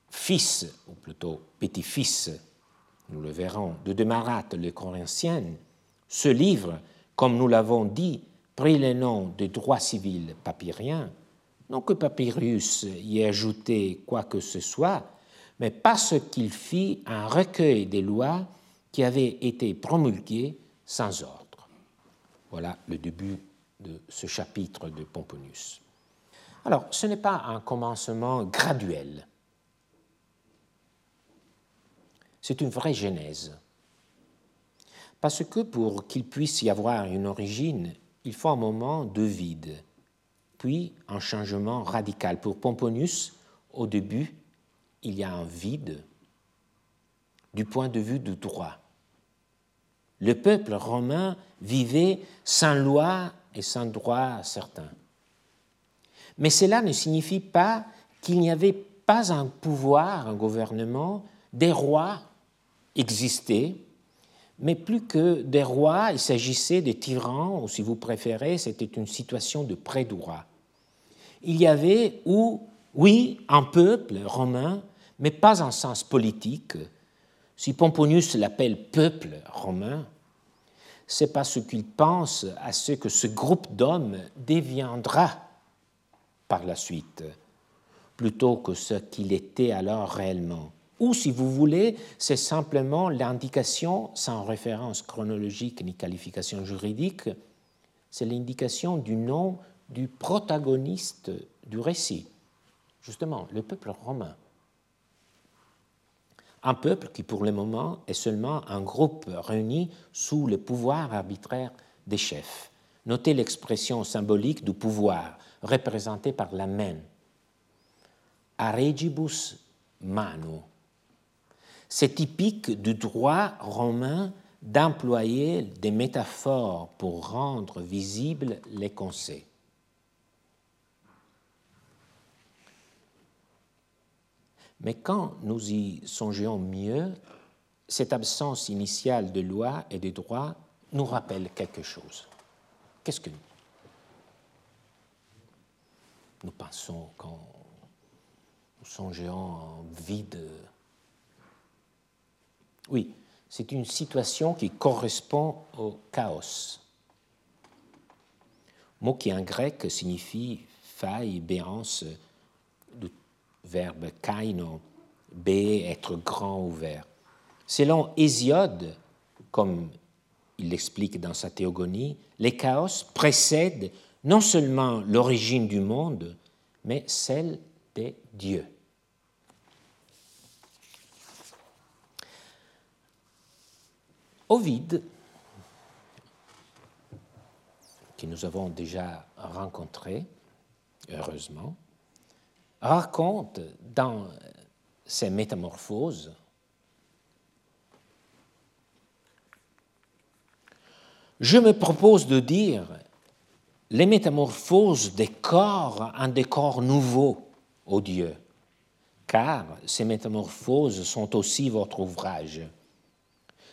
[SPEAKER 2] fils, ou plutôt petit-fils, nous le verrons, de Demarate le Corinthien, ce livre, comme nous l'avons dit, prit le nom de droit civil papyrien, non que Papyrus y ait ajouté quoi que ce soit, mais parce qu'il fit un recueil des lois qui avaient été promulguées sans ordre. Voilà le début de ce chapitre de Pomponius. Alors, ce n'est pas un commencement graduel. C'est une vraie genèse. Parce que pour qu'il puisse y avoir une origine, il faut un moment de vide, puis un changement radical. Pour Pomponius, au début, il y a un vide du point de vue du droit. Le peuple romain vivait sans loi et sans droit certain. Mais cela ne signifie pas qu'il n'y avait pas un pouvoir, un gouvernement, des rois existaient, mais plus que des rois, il s'agissait de tyrans, ou si vous préférez, c'était une situation de pré-droit. Il y avait ou Oui, un peuple romain, mais pas en sens politique. Si Pomponius l'appelle peuple romain, c'est parce qu'il pense à ce que ce groupe d'hommes deviendra par la suite, plutôt que ce qu'il était alors réellement. Ou, si vous voulez, c'est simplement l'indication, sans référence chronologique ni qualification juridique, c'est l'indication du nom du protagoniste du récit, justement le peuple romain. Un peuple qui pour le moment est seulement un groupe réuni sous le pouvoir arbitraire des chefs. Notez l'expression symbolique du pouvoir représentée par la main. A regibus manu. C'est typique du droit romain d'employer des métaphores pour rendre visibles les conseils. Mais quand nous y songeons mieux, cette absence initiale de loi et de droit nous rappelle quelque chose. Qu'est-ce que nous pensons quand nous songeons en vide? Oui, c'est une situation qui correspond au chaos. Mot qui en grec signifie faille, béance, verbe kaino, b, être grand ouvert. Selon Hésiode, comme il l'explique dans sa théogonie, les chaos précèdent non seulement l'origine du monde, mais celle des dieux. Ovide, que nous avons déjà rencontré, heureusement, raconte dans ses métamorphoses Je me propose de dire les métamorphoses des corps en des corps nouveaux, ô Dieu, car ces métamorphoses sont aussi votre ouvrage.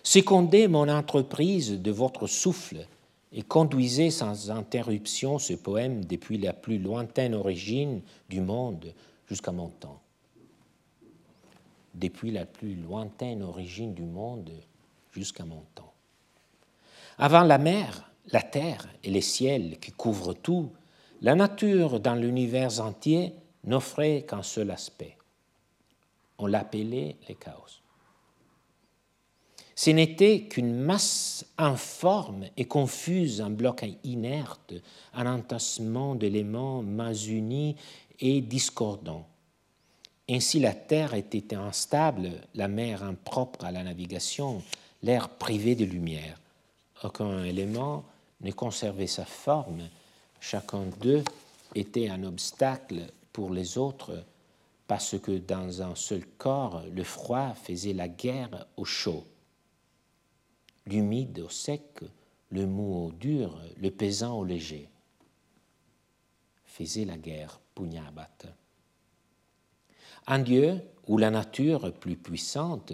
[SPEAKER 2] Secondez mon entreprise de votre souffle et conduisez sans interruption ce poème depuis la plus lointaine origine du monde jusqu'à mon temps. Depuis la plus lointaine origine du monde jusqu'à mon temps. Avant la mer, la terre et les ciels qui couvrent tout, la nature dans l'univers entier n'offrait qu'un seul aspect. On l'appelait le chaos. Ce n'était qu'une masse informe et confuse, un bloc inerte, un entassement d'éléments mal unis et discordants. Ainsi la terre était instable, la mer impropre à la navigation, l'air privé de lumière. Aucun élément ne conservait sa forme, chacun d'eux était un obstacle pour les autres, parce que dans un seul corps, le froid faisait la guerre au chaud l'humide au sec, le mou au dur, le pesant au léger. Faisait la guerre, Pugnabat. Un Dieu ou la nature plus puissante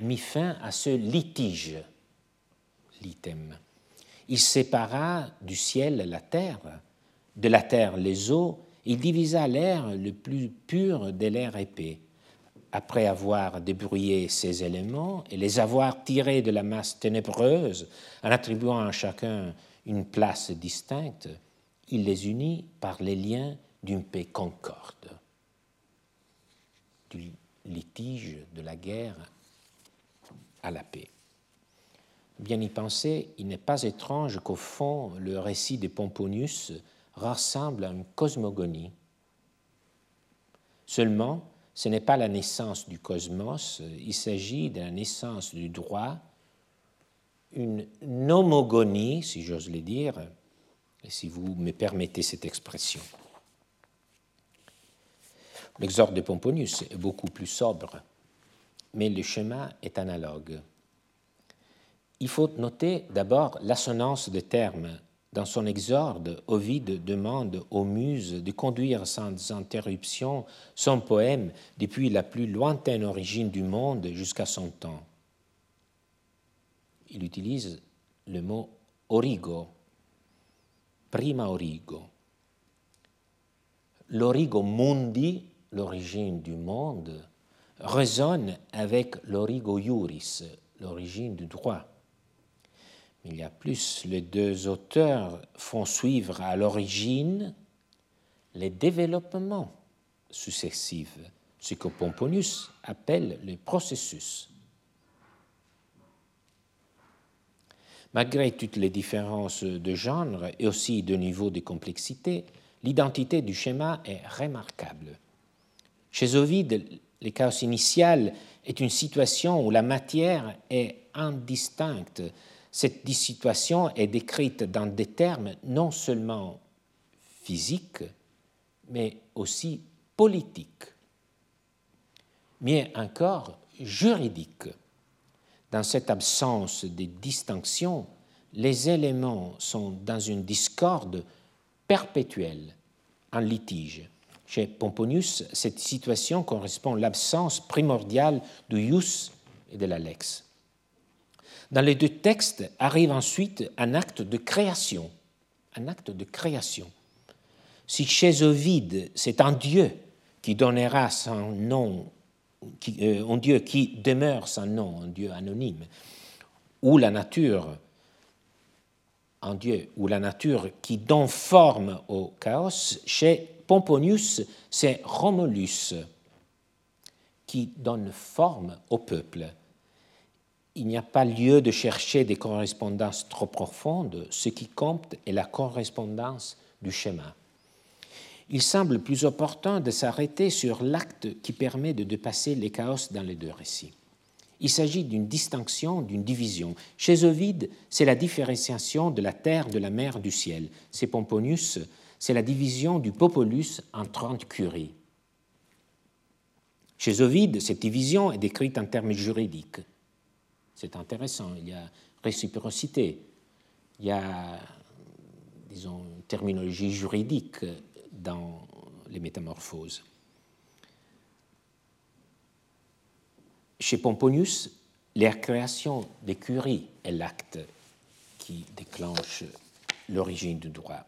[SPEAKER 2] mit fin à ce litige, l'item. Il sépara du ciel la terre, de la terre les eaux, il divisa l'air le plus pur de l'air épais après avoir débrouillé ces éléments et les avoir tirés de la masse ténébreuse en attribuant à chacun une place distincte, il les unit par les liens d'une paix concorde, du litige de la guerre à la paix. Bien y penser, il n'est pas étrange qu'au fond, le récit de Pomponius rassemble à une cosmogonie. Seulement, ce n'est pas la naissance du cosmos, il s'agit de la naissance du droit, une nomogonie, si j'ose le dire, si vous me permettez cette expression. L'exorde de Pomponius est beaucoup plus sobre, mais le schéma est analogue. Il faut noter d'abord l'assonance des termes dans son exorde, Ovide demande aux muses de conduire sans interruption son poème depuis la plus lointaine origine du monde jusqu'à son temps. Il utilise le mot origo, prima origo. l'origo mundi, l'origine du monde, résonne avec l'origo iuris, l'origine du droit. Il y a plus, les deux auteurs font suivre à l'origine les développements successifs, ce que Pomponius appelle le processus. Malgré toutes les différences de genre et aussi de niveau de complexité, l'identité du schéma est remarquable. Chez Ovide, le chaos initial est une situation où la matière est indistincte. Cette situation est décrite dans des termes non seulement physiques, mais aussi politiques, mais encore juridiques. Dans cette absence de distinction, les éléments sont dans une discorde perpétuelle, en litige. Chez Pomponius, cette situation correspond à l'absence primordiale du ius et de la lex. Dans les deux textes arrive ensuite un acte de création, un acte de création. Si chez Ovide, c'est un Dieu qui donnera son nom euh, un Dieu qui demeure sans nom, un Dieu anonyme, ou la nature, un Dieu ou la nature qui donne forme au chaos, chez Pomponius, c'est Romulus qui donne forme au peuple. Il n'y a pas lieu de chercher des correspondances trop profondes, ce qui compte est la correspondance du schéma il semble plus opportun de s'arrêter sur l'acte qui permet de dépasser les chaos dans les deux récits. Il s'agit d'une distinction, d'une division. Chez Ovide, c'est la différenciation de la terre, de la mer, du ciel. Chez Pomponius, c'est la division du populus en trente curies. Chez Ovide, cette division est décrite en termes juridiques. C'est intéressant, il y a réciprocité, il y a, disons, une terminologie juridique dans les métamorphoses. Chez Pomponius, la création des curies est l'acte qui déclenche l'origine du droit.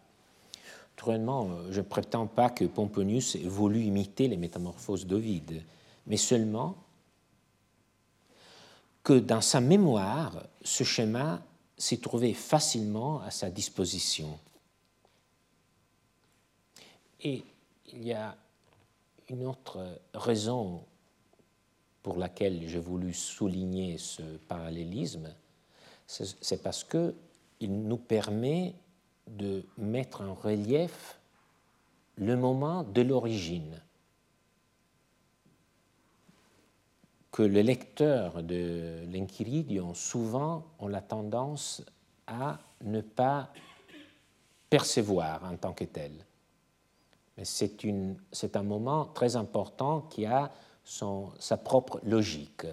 [SPEAKER 2] Naturellement, je ne prétends pas que Pomponius ait voulu imiter les métamorphoses d'Ovide, mais seulement que dans sa mémoire, ce schéma s'est trouvé facilement à sa disposition. Et il y a une autre raison pour laquelle j'ai voulu souligner ce parallélisme, c'est parce qu'il nous permet de mettre en relief le moment de l'origine. Que le lecteur de l'Inquiridion, souvent, ont la tendance à ne pas percevoir en tant que tel. Mais c'est un moment très important qui a sa propre logique,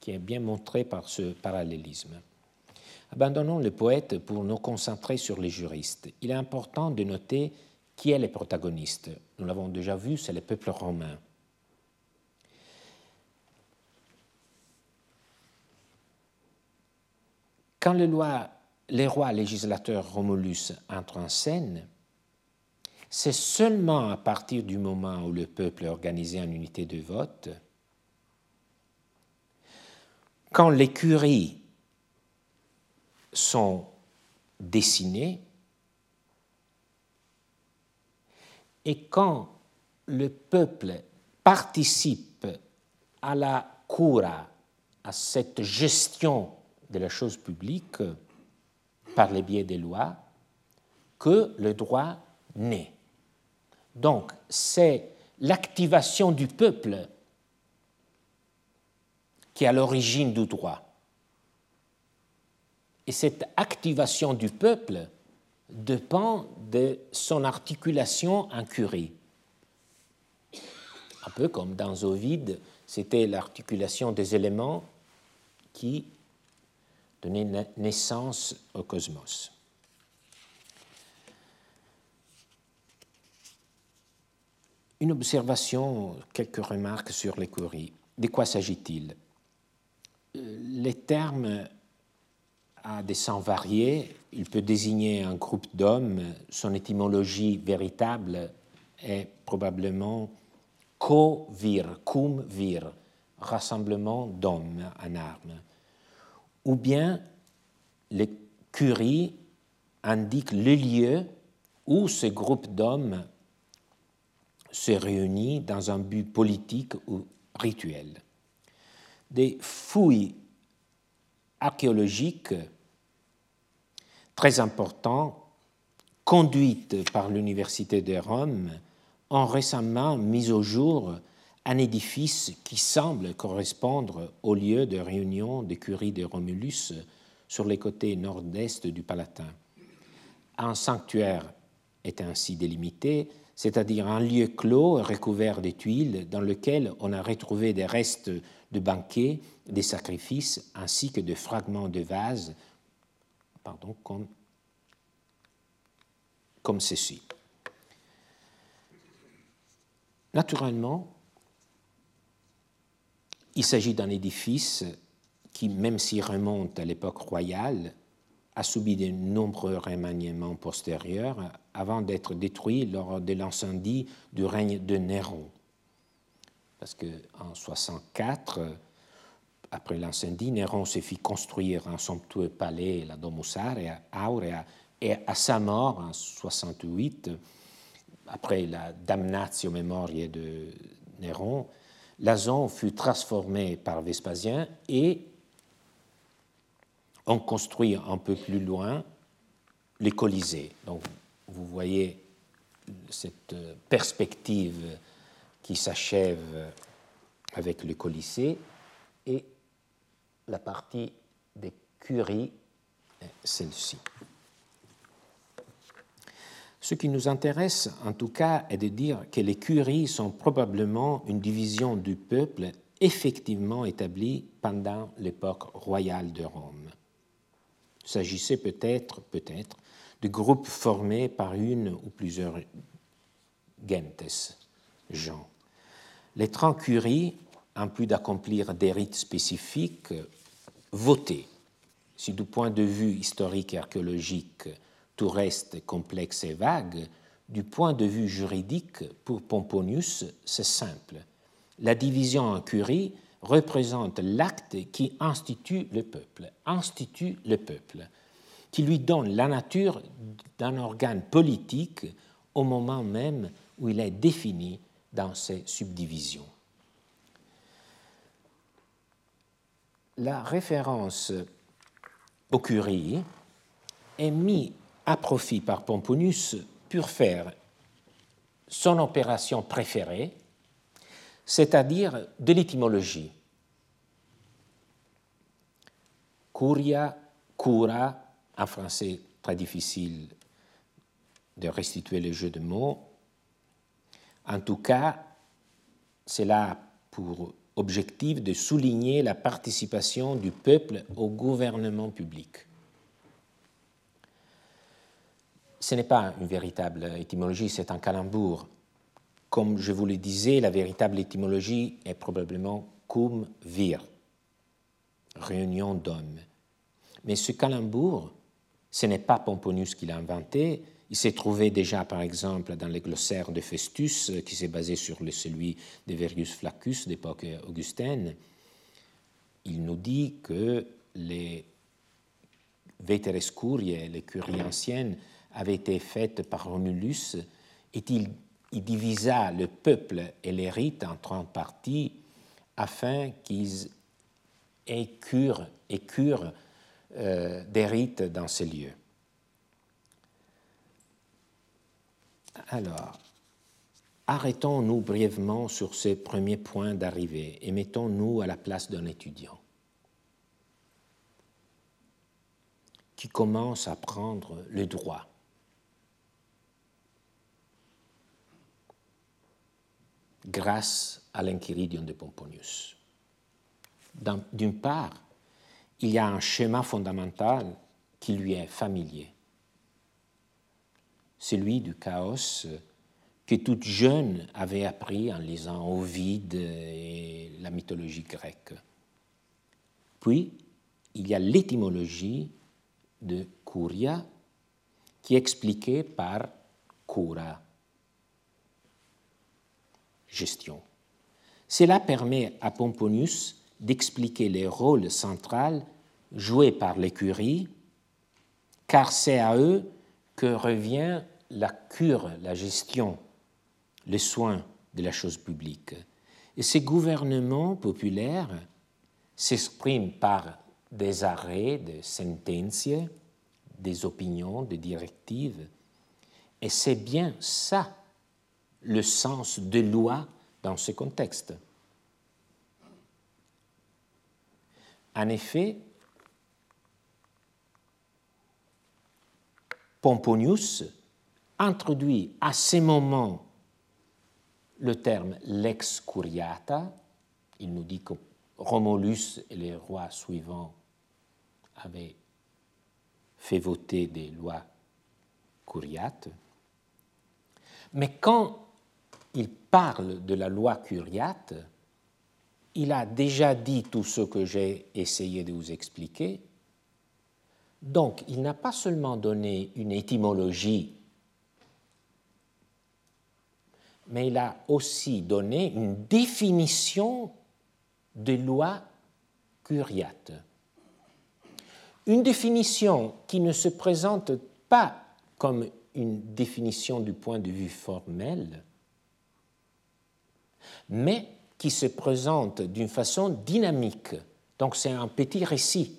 [SPEAKER 2] qui est bien montré par ce parallélisme. Abandonnons le poète pour nous concentrer sur les juristes. Il est important de noter qui est le protagoniste. Nous l'avons déjà vu, c'est le peuple romain. Quand les, lois, les rois législateurs Romulus entrent en scène, c'est seulement à partir du moment où le peuple est organisé en unité de vote, quand les curies sont dessinées et quand le peuple participe à la cura, à cette gestion de la chose publique par les biais des lois, que le droit naît. Donc, c'est l'activation du peuple qui est à l'origine du droit. Et cette activation du peuple dépend de son articulation en curie. Un peu comme dans Ovide, c'était l'articulation des éléments qui donnait naissance au cosmos. Une observation, quelques remarques sur l'écurie. De quoi s'agit-il? Euh, Les termes a des sens variés. Il peut désigner un groupe d'hommes. Son étymologie véritable est probablement co-vir, cum vir, rassemblement d'hommes en armes. Ou bien les curies indiquent le lieu où ce groupe d'hommes se réunit dans un but politique ou rituel. Des fouilles archéologiques très importantes, conduites par l'Université de Rome, ont récemment mis au jour un édifice qui semble correspondre au lieu de réunion des curies de Romulus sur les côtés nord-est du Palatin. Un sanctuaire est ainsi délimité, c'est-à-dire un lieu clos recouvert de tuiles dans lequel on a retrouvé des restes de banquets, des sacrifices, ainsi que de fragments de vases, comme, comme ceci. Naturellement, il s'agit d'un édifice qui, même s'il remonte à l'époque royale, a subi de nombreux remaniements postérieurs avant d'être détruit lors de l'incendie du règne de Néron. Parce qu'en 64, après l'incendie, Néron se fit construire un somptueux palais, la Domus Aurea, et à sa mort, en 68, après la damnatio memoriae de Néron, la zone fut transformée par Vespasien et on construit un peu plus loin les Colisées. Donc, vous voyez cette perspective qui s'achève avec le Colisée et la partie des curies, celle-ci. Ce qui nous intéresse, en tout cas, est de dire que les curies sont probablement une division du peuple effectivement établie pendant l'époque royale de Rome. Il s'agissait peut-être, peut-être, de groupes formés par une ou plusieurs gentes, gens. Les trente curies, en plus d'accomplir des rites spécifiques, votaient. Si du point de vue historique et archéologique, tout reste complexe et vague, du point de vue juridique, pour Pomponius, c'est simple. La division en curie représente l'acte qui institue le peuple, institue le peuple, qui lui donne la nature d'un organe politique au moment même où il est défini dans ses subdivisions. La référence aux curies est mise à profit par Pomponius pour faire son opération préférée, c'est-à-dire de l'étymologie. Curia, cura, en français très difficile de restituer le jeu de mots. En tout cas, c'est là pour objectif de souligner la participation du peuple au gouvernement public. Ce n'est pas une véritable étymologie, c'est un calembour. Comme je vous le disais, la véritable étymologie est probablement cum vir, réunion d'hommes. Mais ce calembour, ce n'est pas Pomponius qui l'a inventé. Il s'est trouvé déjà, par exemple, dans les glossaires de Festus, qui s'est basé sur celui de Vergus Flaccus d'époque augustaine. Il nous dit que les Veteres Curiae, les curies anciennes, avait été faite par Romulus et il, divisa le peuple et les rites en trois parties afin qu'ils écurent, euh, des rites dans ces lieux. Alors, arrêtons-nous brièvement sur ces premiers points d'arrivée et mettons-nous à la place d'un étudiant. qui commence à prendre le droit grâce à l'Enchiridion de Pomponius. D'une part, il y a un schéma fondamental qui lui est familier, celui du chaos que toute jeune avait appris en lisant Ovide et la mythologie grecque. Puis, il y a l'étymologie de curia qui est expliquée par cura, gestion. Cela permet à Pomponius d'expliquer les rôles centraux joués par l'écurie, car c'est à eux que revient la cure, la gestion, les soins de la chose publique. Et ces gouvernements populaires s'expriment par des arrêts, des sentences, des opinions, des directives. Et c'est bien ça le sens de loi dans ce contexte. En effet, Pomponius introduit à ce moment le terme lex curiata. Il nous dit que Romulus et les rois suivants avaient fait voter des lois curiates. Mais quand il parle de la loi curiate, il a déjà dit tout ce que j'ai essayé de vous expliquer. Donc, il n'a pas seulement donné une étymologie, mais il a aussi donné une définition de loi curiate. Une définition qui ne se présente pas comme une définition du point de vue formel, mais qui se présente d'une façon dynamique. Donc c'est un petit récit.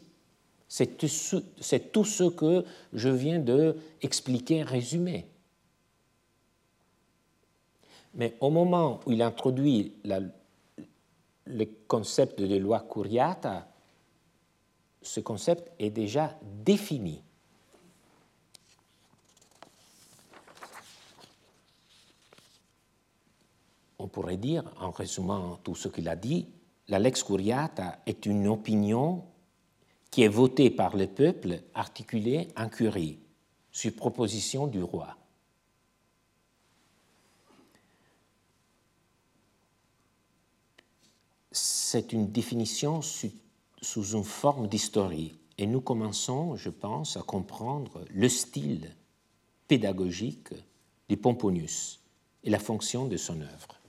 [SPEAKER 2] C'est tout, ce que je viens de expliquer, résumer. Mais au moment où il introduit le concept de loi curiata, ce concept est déjà défini. On pourrait dire, en résumant tout ce qu'il a dit, la lex curiata est une opinion qui est votée par le peuple articulée en curie, sur proposition du roi. C'est une définition sous une forme d'historie, et nous commençons, je pense, à comprendre le style pédagogique de Pomponius et la fonction de son œuvre.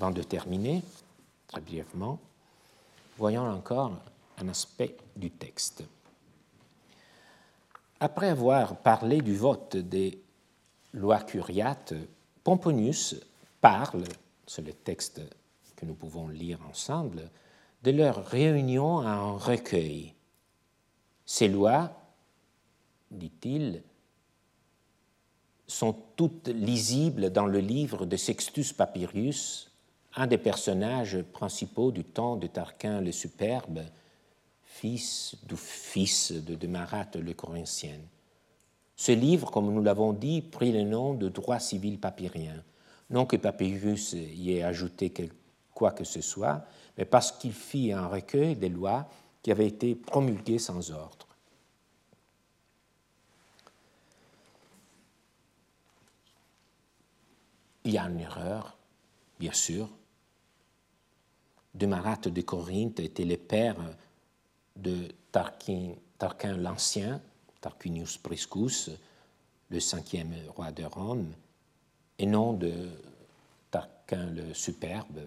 [SPEAKER 2] Avant de terminer, très brièvement, voyons encore un aspect du texte. Après avoir parlé du vote des lois curiates, Pomponius parle, c'est le texte que nous pouvons lire ensemble, de leur réunion à un recueil. Ces lois, dit-il, sont toutes lisibles dans le livre de Sextus Papyrus, un des personnages principaux du temps de Tarquin le Superbe, fils du fils de, de Marat le Corinthien. Ce livre, comme nous l'avons dit, prit le nom de droit civil papyrien. Non que Papyrus y ait ajouté quoi que ce soit, mais parce qu'il fit un recueil des lois qui avaient été promulguées sans ordre. Il y a une erreur, bien sûr, de Marat de Corinthe était le père de Tarquin, l'Ancien, Tarquinius Priscus, le cinquième roi de Rome, et non de Tarquin le Superbe,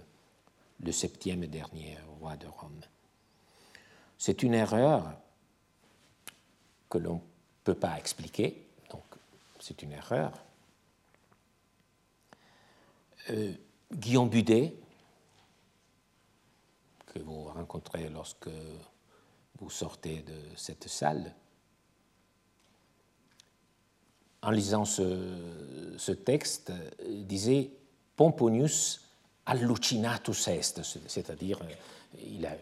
[SPEAKER 2] le septième dernier roi de Rome. C'est une erreur que l'on ne peut pas expliquer, donc c'est une erreur. Euh, Guillaume Budet, que vous rencontrez lorsque vous sortez de cette salle. En lisant ce, texte, disait Pomponius hallucinatus est, c'est-à-dire il a,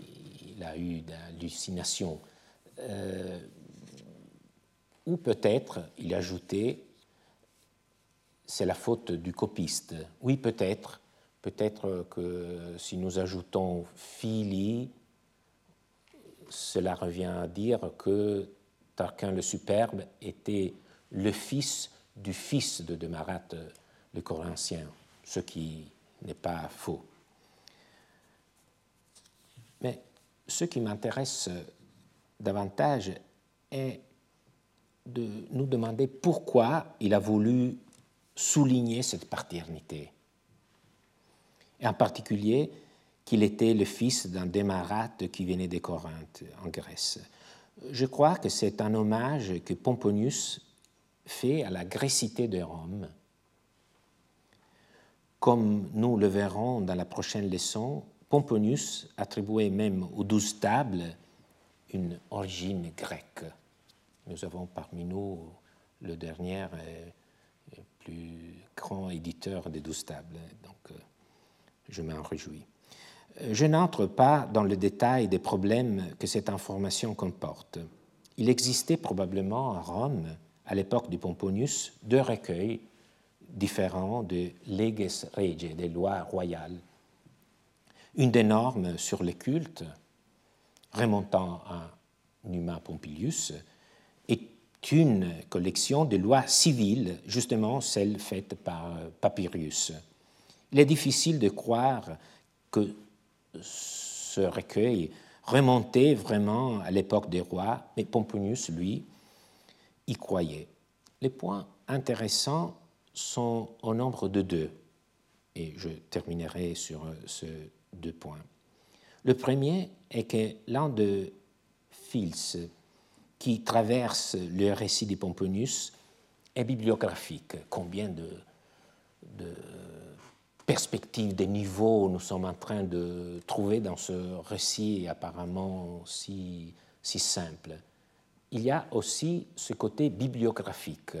[SPEAKER 2] il a eu d'hallucination. Euh, ou peut-être, il ajoutait, c'est la faute du copiste. Oui, peut-être, Peut-être que si nous ajoutons Phili, cela revient à dire que Tarquin le Superbe était le fils du fils de Demarat le Corinthien, ce qui n'est pas faux. Mais ce qui m'intéresse davantage est de nous demander pourquoi il a voulu souligner cette paternité et en particulier qu'il était le fils d'un démarate qui venait de Corinthe, en Grèce. Je crois que c'est un hommage que Pomponius fait à la grécité de Rome. Comme nous le verrons dans la prochaine leçon, Pomponius attribuait même aux douze tables une origine grecque. Nous avons parmi nous le dernier et plus grand éditeur des douze tables, donc euh, je m'en réjouis. Je n'entre pas dans le détail des problèmes que cette information comporte. Il existait probablement à Rome, à l'époque de Pomponius, deux recueils différents de leges regiae, des lois royales. Une des normes sur les cultes, remontant à Numa Pompilius, est une collection de lois civiles, justement celles faites par Papyrus. Il est difficile de croire que ce recueil remontait vraiment à l'époque des rois, mais Pomponius, lui, y croyait. Les points intéressants sont au nombre de deux, et je terminerai sur ces deux points. Le premier est que l'un de Fils qui traverse le récit de Pomponius est bibliographique. Combien de, de perspective des niveaux nous sommes en train de trouver dans ce récit apparemment si, si simple. Il y a aussi ce côté bibliographique,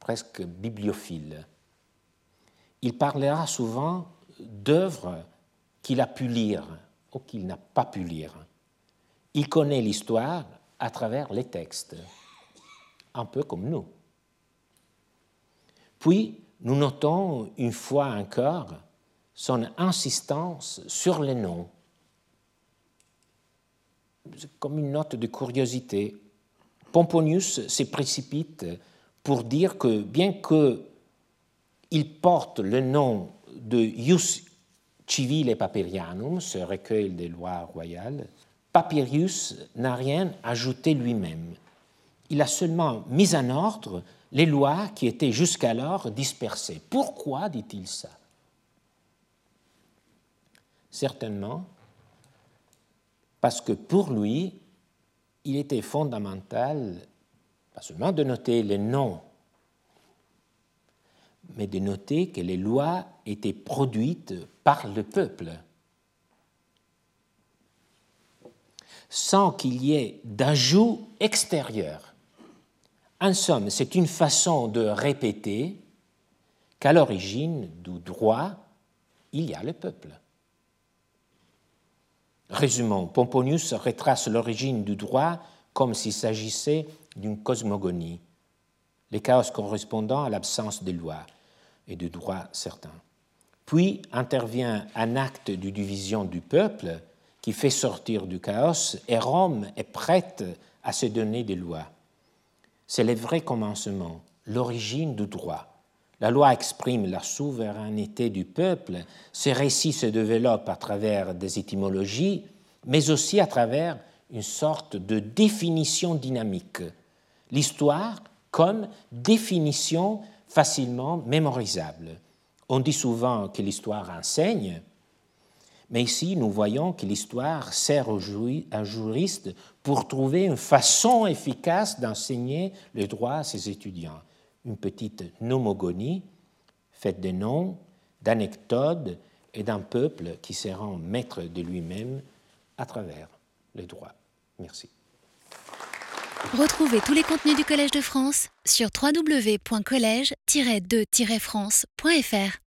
[SPEAKER 2] presque bibliophile. Il parlera souvent d'œuvres qu'il a pu lire ou qu'il n'a pas pu lire. Il connaît l'histoire à travers les textes, un peu comme nous. Puis, nous notons une fois encore son insistance sur les noms, comme une note de curiosité. Pomponius se précipite pour dire que bien qu'il porte le nom de Ius Civile Papyrianum, ce recueil des lois royales, Papyrus n'a rien ajouté lui-même. Il a seulement mis en ordre les lois qui étaient jusqu'alors dispersées. Pourquoi dit-il ça? Certainement parce que pour lui, il était fondamental, pas seulement de noter les noms, mais de noter que les lois étaient produites par le peuple, sans qu'il y ait d'ajout extérieur. En somme, c'est une façon de répéter qu'à l'origine du droit, il y a le peuple. Résumons, Pomponius retrace l'origine du droit comme s'il s'agissait d'une cosmogonie, les chaos correspondant à l'absence de loi et de droit certain. Puis intervient un acte de division du peuple qui fait sortir du chaos et Rome est prête à se donner des lois. C'est le vrai commencement, l'origine du droit. La loi exprime la souveraineté du peuple, ces récits se développent à travers des étymologies, mais aussi à travers une sorte de définition dynamique. L'histoire comme définition facilement mémorisable. On dit souvent que l'histoire enseigne, mais ici, nous voyons que l'histoire sert aux juristes pour trouver une façon efficace d'enseigner le droit à ses étudiants. Une petite nomogonie faite de noms, d'anecdotes et d'un peuple qui se rend maître de lui-même à travers le droit. Merci.
[SPEAKER 1] Retrouvez tous les contenus du Collège de France sur www.colège-2-france.fr.